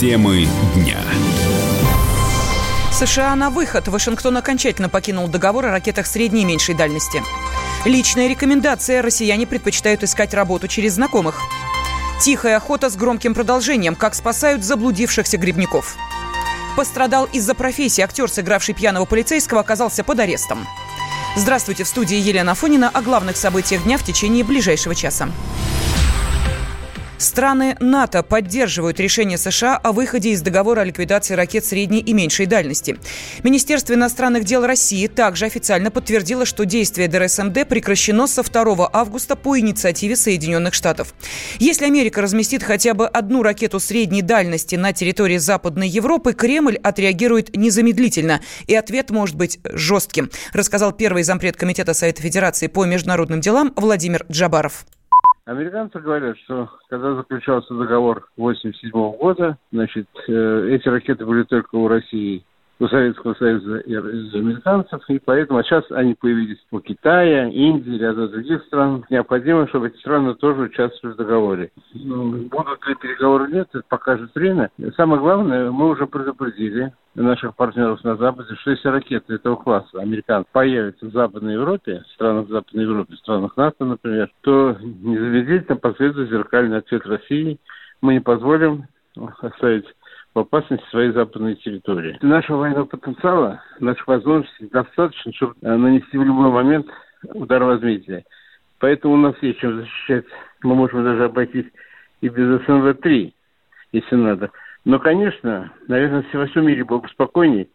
Темы дня. США на выход. Вашингтон окончательно покинул договор о ракетах средней и меньшей дальности. Личная рекомендация. Россияне предпочитают искать работу через знакомых. Тихая охота с громким продолжением. Как спасают заблудившихся грибников. Пострадал из-за профессии. Актер, сыгравший пьяного полицейского, оказался под арестом. Здравствуйте, в студии Елена Фонина о главных событиях дня в течение ближайшего часа. Страны НАТО поддерживают решение США о выходе из договора о ликвидации ракет средней и меньшей дальности. Министерство иностранных дел России также официально подтвердило, что действие ДРСМД прекращено со 2 августа по инициативе Соединенных Штатов. Если Америка разместит хотя бы одну ракету средней дальности на территории Западной Европы, Кремль отреагирует незамедлительно, и ответ может быть жестким, рассказал первый зампред Комитета Совета Федерации по международным делам Владимир Джабаров. Американцы говорят, что когда заключался договор 87 года, значит, э, эти ракеты были только у России, у Советского Союза и американцев, и поэтому а сейчас они появились у Китая, Индии, ряда других стран. Необходимо, чтобы эти страны тоже участвовали в договоре. Ну, будут ли переговоры нет, это покажет время. Самое главное, мы уже предупредили наших партнеров на Западе, что если ракеты этого класса американ появятся в Западной Европе, в странах Западной Европы, в странах НАТО, например, то незамедлительно последует зеркальный ответ России. Мы не позволим оставить в опасности своей западной территории. Нашего военного потенциала, наших возможностей достаточно, чтобы нанести в любой момент удар возмездия. Поэтому у нас есть чем защищать. Мы можем даже обойтись и без СНВ-3, если надо. Но, конечно, наверное, во всем мире было бы спокойнее,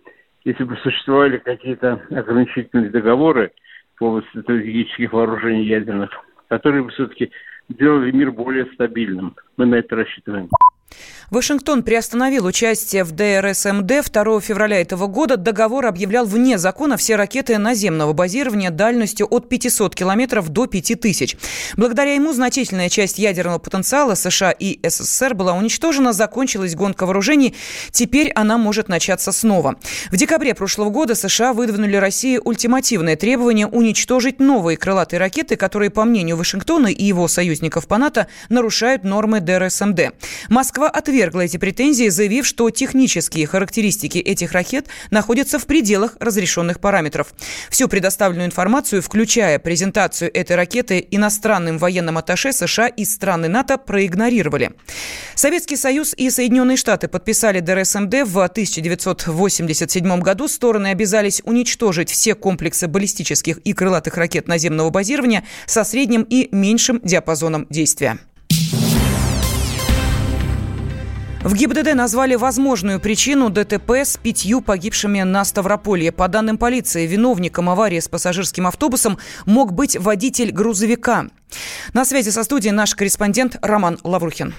если бы существовали какие-то ограничительные договоры в области стратегических вооружений ядерных, которые бы все-таки сделали мир более стабильным. Мы на это рассчитываем. Вашингтон приостановил участие в ДРСМД 2 февраля этого года. Договор объявлял вне закона все ракеты наземного базирования дальностью от 500 километров до 5000. Благодаря ему значительная часть ядерного потенциала США и СССР была уничтожена, закончилась гонка вооружений. Теперь она может начаться снова. В декабре прошлого года США выдвинули России ультимативное требование уничтожить новые крылатые ракеты, которые, по мнению Вашингтона и его союзников по НАТО, нарушают нормы ДРСМД. Москва ответила отвергла эти претензии, заявив, что технические характеристики этих ракет находятся в пределах разрешенных параметров. Всю предоставленную информацию, включая презентацию этой ракеты иностранным военным атташе США и страны НАТО, проигнорировали. Советский Союз и Соединенные Штаты подписали ДРСМД в 1987 году. Стороны обязались уничтожить все комплексы баллистических и крылатых ракет наземного базирования со средним и меньшим диапазоном действия. В ГИБДД назвали возможную причину ДТП с пятью погибшими на Ставрополье. По данным полиции, виновником аварии с пассажирским автобусом мог быть водитель грузовика. На связи со студией наш корреспондент Роман Лаврухин.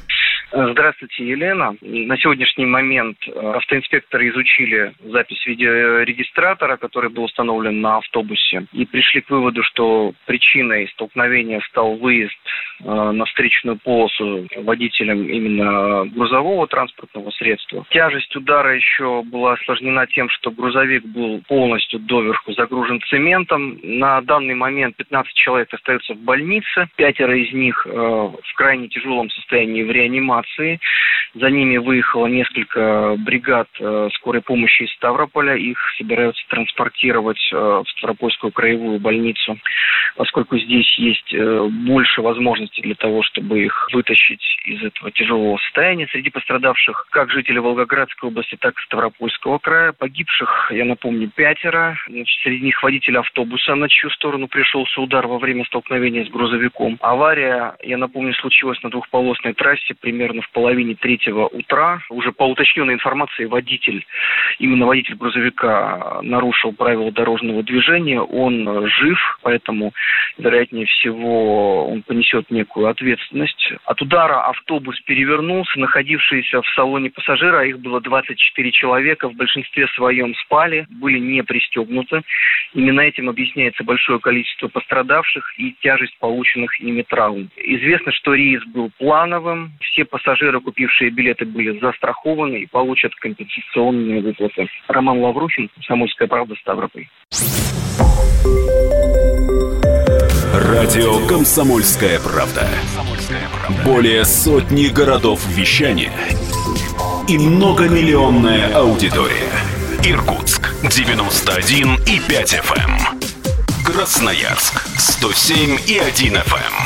Здравствуйте, Елена. На сегодняшний момент э, автоинспекторы изучили запись видеорегистратора, который был установлен на автобусе, и пришли к выводу, что причиной столкновения стал выезд э, на встречную полосу водителем именно грузового транспортного средства. Тяжесть удара еще была осложнена тем, что грузовик был полностью доверху загружен цементом. На данный момент 15 человек остаются в больнице, пятеро из них э, в крайне тяжелом состоянии в реанимации реанимации. За ними выехало несколько бригад э, скорой помощи из Ставрополя. Их собираются транспортировать э, в Ставропольскую краевую больницу, поскольку здесь есть э, больше возможностей для того, чтобы их вытащить из этого тяжелого состояния. Среди пострадавших как жители Волгоградской области, так и Ставропольского края. Погибших, я напомню, пятеро. Значит, среди них водитель автобуса, на чью сторону пришелся удар во время столкновения с грузовиком. Авария, я напомню, случилась на двухполосной трассе примерно примерно в половине третьего утра. Уже по уточненной информации водитель, именно водитель грузовика нарушил правила дорожного движения. Он жив, поэтому, вероятнее всего, он понесет некую ответственность. От удара автобус перевернулся. Находившиеся в салоне пассажира, их было 24 человека, в большинстве своем спали, были не пристегнуты. Именно этим объясняется большое количество пострадавших и тяжесть полученных ими травм. Известно, что рейс был плановым. Все пассажиры, купившие билеты, были застрахованы и получат компенсационные выплаты. Роман Лаврухин, «Комсомольская правда», Ставрополь. Радио «Комсомольская правда». Более сотни городов вещания – и многомиллионная аудитория. Иркутск 91 и 5 FM. Эм. Красноярск 107 и 1 FM.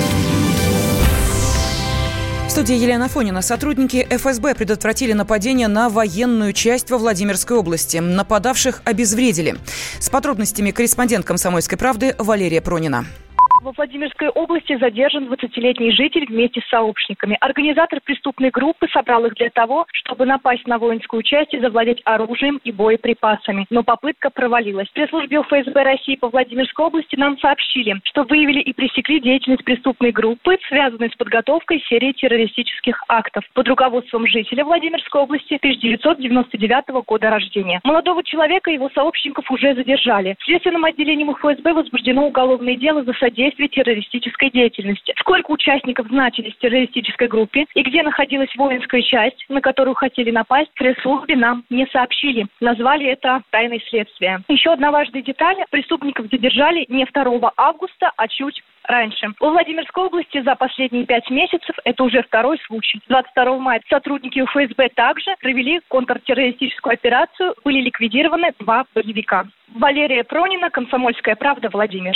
В студии Елена Фонина. Сотрудники ФСБ предотвратили нападение на военную часть во Владимирской области. Нападавших обезвредили. С подробностями корреспондент «Комсомольской правды» Валерия Пронина. Во Владимирской области задержан 20-летний житель вместе с сообщниками. Организатор преступной группы собрал их для того, чтобы напасть на воинскую часть и завладеть оружием и боеприпасами. Но попытка провалилась. В пресс-службе ФСБ России по Владимирской области нам сообщили, что выявили и пресекли деятельность преступной группы, связанной с подготовкой серии террористических актов под руководством жителя Владимирской области 1999 года рождения. Молодого человека и его сообщников уже задержали. В следственном отделении ФСБ возбуждено уголовное дело за содействие действий террористической деятельности. Сколько участников значились в террористической группе и где находилась воинская часть, на которую хотели напасть, пресс-службе нам не сообщили. Назвали это тайной следствия. Еще одна важная деталь. Преступников задержали не 2 августа, а чуть раньше. В Владимирской области за последние пять месяцев это уже второй случай. 22 мая сотрудники ФСБ также провели контртеррористическую операцию, были ликвидированы два боевика. Валерия Пронина, Комсомольская правда, Владимир.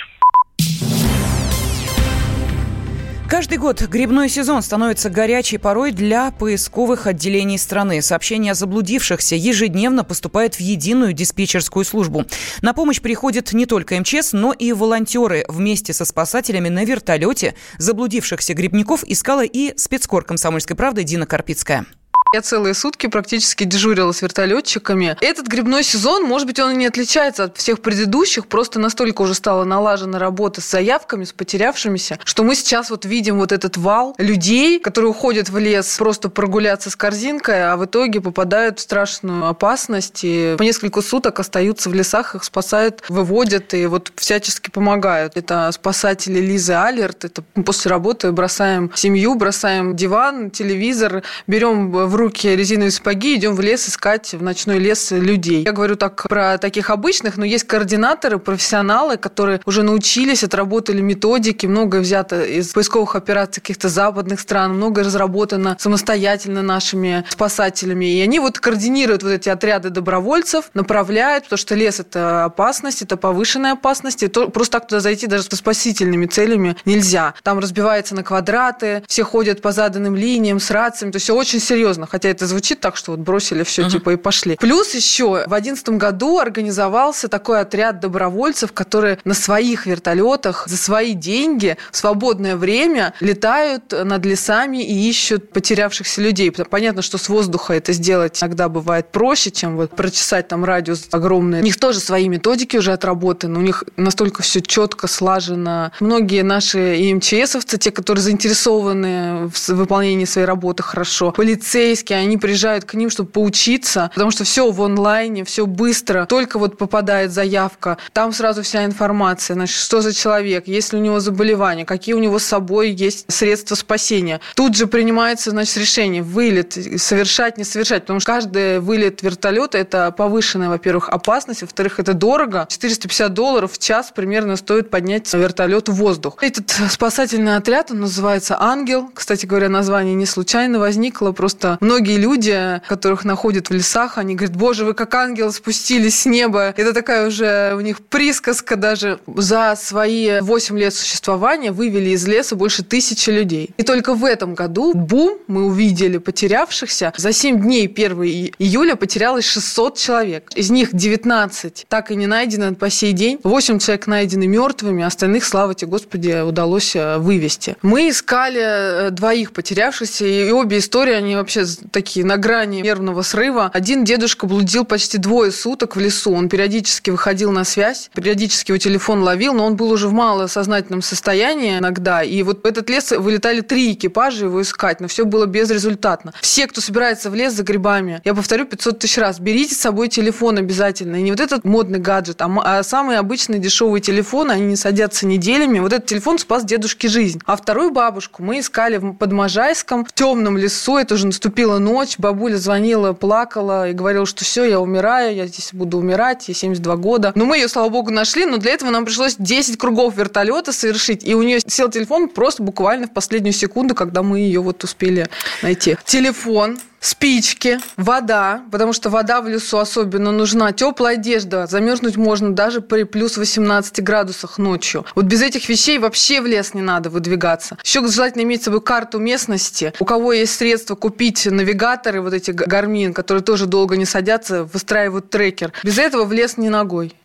Каждый год грибной сезон становится горячей порой для поисковых отделений страны. Сообщение о заблудившихся ежедневно поступает в единую диспетчерскую службу. На помощь приходят не только МЧС, но и волонтеры. Вместе со спасателями на вертолете заблудившихся грибников искала и спецкор комсомольской правды Дина Карпицкая. Я целые сутки практически дежурила с вертолетчиками. Этот грибной сезон, может быть, он и не отличается от всех предыдущих, просто настолько уже стала налажена работа с заявками, с потерявшимися, что мы сейчас вот видим вот этот вал людей, которые уходят в лес просто прогуляться с корзинкой, а в итоге попадают в страшную опасность и по несколько суток остаются в лесах, их спасают, выводят и вот всячески помогают. Это спасатели Лизы Алерт, это после работы бросаем семью, бросаем диван, телевизор, берем в руки руки резиновые сапоги, идем в лес искать, в ночной лес людей. Я говорю так про таких обычных, но есть координаторы, профессионалы, которые уже научились, отработали методики, многое взято из поисковых операций каких-то западных стран, многое разработано самостоятельно нашими спасателями. И они вот координируют вот эти отряды добровольцев, направляют, потому что лес – это опасность, это повышенная опасность, и то, просто так туда зайти даже со спасительными целями нельзя. Там разбивается на квадраты, все ходят по заданным линиям с рациями, то есть все очень серьезно хотя это звучит так, что вот бросили все uh-huh. типа и пошли. Плюс еще в одиннадцатом году организовался такой отряд добровольцев, которые на своих вертолетах за свои деньги в свободное время летают над лесами и ищут потерявшихся людей. Понятно, что с воздуха это сделать иногда бывает проще, чем вот прочесать там радиус огромный. У них тоже свои методики уже отработаны, у них настолько все четко слажено. Многие наши и МЧСовцы, те, которые заинтересованы в выполнении своей работы хорошо, полицейские, полицейские, они приезжают к ним, чтобы поучиться, потому что все в онлайне, все быстро. Только вот попадает заявка, там сразу вся информация, значит, что за человек, есть ли у него заболевания, какие у него с собой есть средства спасения. Тут же принимается, значит, решение, вылет, совершать, не совершать, потому что каждый вылет вертолета – это повышенная, во-первых, опасность, во-вторых, это дорого. 450 долларов в час примерно стоит поднять вертолет в воздух. Этот спасательный отряд, он называется «Ангел». Кстати говоря, название не случайно возникло, просто многие люди, которых находят в лесах, они говорят, боже, вы как ангел спустились с неба. Это такая уже у них присказка даже. За свои 8 лет существования вывели из леса больше тысячи людей. И только в этом году бум, мы увидели потерявшихся. За 7 дней 1 июля потерялось 600 человек. Из них 19 так и не найдено по сей день. 8 человек найдены мертвыми, остальных, слава тебе, Господи, удалось э, вывести. Мы искали э, двоих потерявшихся, и обе истории, они вообще такие на грани нервного срыва. Один дедушка блудил почти двое суток в лесу. Он периодически выходил на связь, периодически его телефон ловил, но он был уже в малосознательном состоянии иногда. И вот в этот лес вылетали три экипажа его искать, но все было безрезультатно. Все, кто собирается в лес за грибами, я повторю 500 тысяч раз, берите с собой телефон обязательно. И не вот этот модный гаджет, а, а самые обычные дешевые телефоны, они не садятся неделями. Вот этот телефон спас дедушке жизнь. А вторую бабушку мы искали под Можайском, в темном лесу. Это уже наступила ночь. Бабуля звонила, плакала и говорила, что все, я умираю, я здесь буду умирать, ей 72 года. Но мы ее, слава богу, нашли, но для этого нам пришлось 10 кругов вертолета совершить. И у нее сел телефон просто буквально в последнюю секунду, когда мы ее вот успели найти. Телефон, спички, вода, потому что вода в лесу особенно нужна, теплая одежда, замерзнуть можно даже при плюс 18 градусах ночью. Вот без этих вещей вообще в лес не надо выдвигаться. Еще желательно иметь с собой карту местности. У кого есть средства купить навигаторы, вот эти гармин, которые тоже долго не садятся, выстраивают трекер. Без этого в лес не ногой.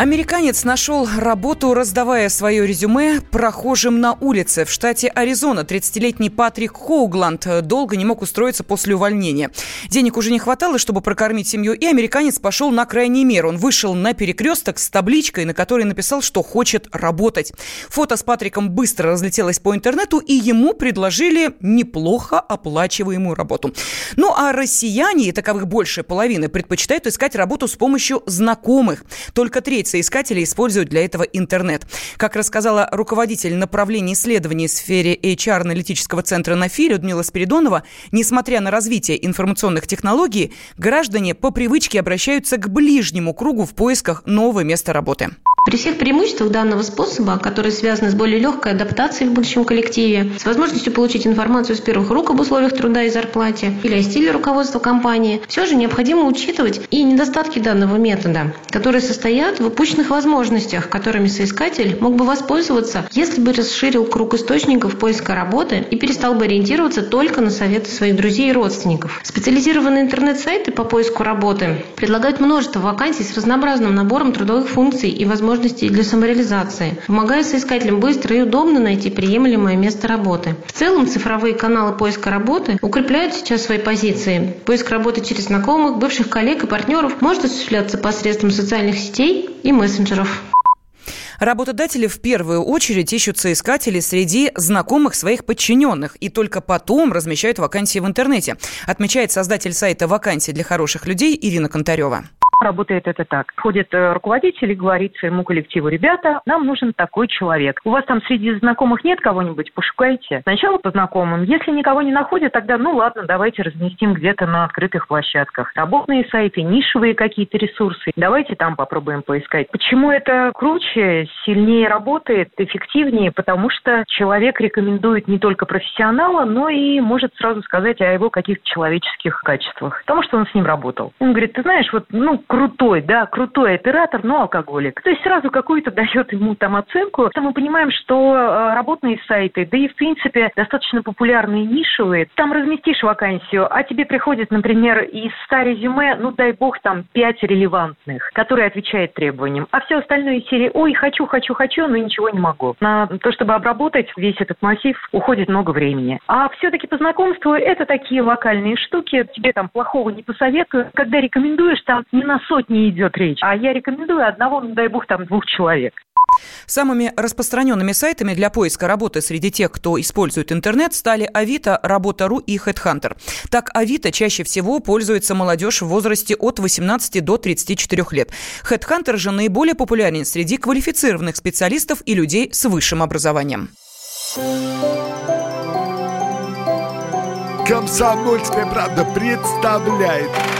Американец нашел работу, раздавая свое резюме прохожим на улице. В штате Аризона 30-летний Патрик Хоугланд долго не мог устроиться после увольнения. Денег уже не хватало, чтобы прокормить семью, и американец пошел на крайний мер. Он вышел на перекресток с табличкой, на которой написал, что хочет работать. Фото с Патриком быстро разлетелось по интернету, и ему предложили неплохо оплачиваемую работу. Ну а россияне, и таковых больше половины, предпочитают искать работу с помощью знакомых. Только треть соискатели используют для этого интернет. Как рассказала руководитель направления исследований в сфере HR-аналитического центра НАФИ Людмила Спиридонова, несмотря на развитие информационных технологий, граждане по привычке обращаются к ближнему кругу в поисках нового места работы. При всех преимуществах данного способа, которые связаны с более легкой адаптацией в будущем коллективе, с возможностью получить информацию с первых рук об условиях труда и зарплате или о стиле руководства компании, все же необходимо учитывать и недостатки данного метода, которые состоят в упущенных возможностях, которыми соискатель мог бы воспользоваться, если бы расширил круг источников поиска работы и перестал бы ориентироваться только на советы своих друзей и родственников. Специализированные интернет-сайты по поиску работы предлагают множество вакансий с разнообразным набором трудовых функций и возможностей возможностей для самореализации, помогая соискателям быстро и удобно найти приемлемое место работы. В целом цифровые каналы поиска работы укрепляют сейчас свои позиции. Поиск работы через знакомых, бывших коллег и партнеров может осуществляться посредством социальных сетей и мессенджеров. Работодатели в первую очередь ищут соискателей среди знакомых своих подчиненных и только потом размещают вакансии в интернете, отмечает создатель сайта «Вакансии для хороших людей» Ирина Контарева. Работает это так. Ходит э, руководитель и говорит своему коллективу, ребята, нам нужен такой человек. У вас там среди знакомых нет кого-нибудь? Пошукайте. Сначала по знакомым. Если никого не находят, тогда ну ладно, давайте разместим где-то на открытых площадках. Работные сайты, нишевые какие-то ресурсы. Давайте там попробуем поискать. Почему это круче, сильнее работает, эффективнее? Потому что человек рекомендует не только профессионала, но и может сразу сказать о его каких-то человеческих качествах. Потому что он с ним работал. Он говорит, ты знаешь, вот, ну, крутой, да, крутой оператор, но алкоголик. То есть сразу какую-то дает ему там оценку. Мы понимаем, что э, работные сайты, да и в принципе достаточно популярные нишевые, там разместишь вакансию, а тебе приходит, например, из 100 резюме, ну дай бог, там 5 релевантных, которые отвечают требованиям. А все остальное из серии, ой, хочу, хочу, хочу, но ничего не могу. На то, чтобы обработать весь этот массив, уходит много времени. А все-таки по знакомству это такие локальные штуки, тебе там плохого не посоветую. Когда рекомендуешь, там не на сотни идет речь, а я рекомендую одного, ну дай бог, там двух человек. Самыми распространенными сайтами для поиска работы среди тех, кто использует интернет, стали Авито, Работа.ру и HeadHunter. Так, Авито чаще всего пользуется молодежь в возрасте от 18 до 34 лет. HeadHunter же наиболее популярен среди квалифицированных специалистов и людей с высшим образованием. Комсомольская правда представляет –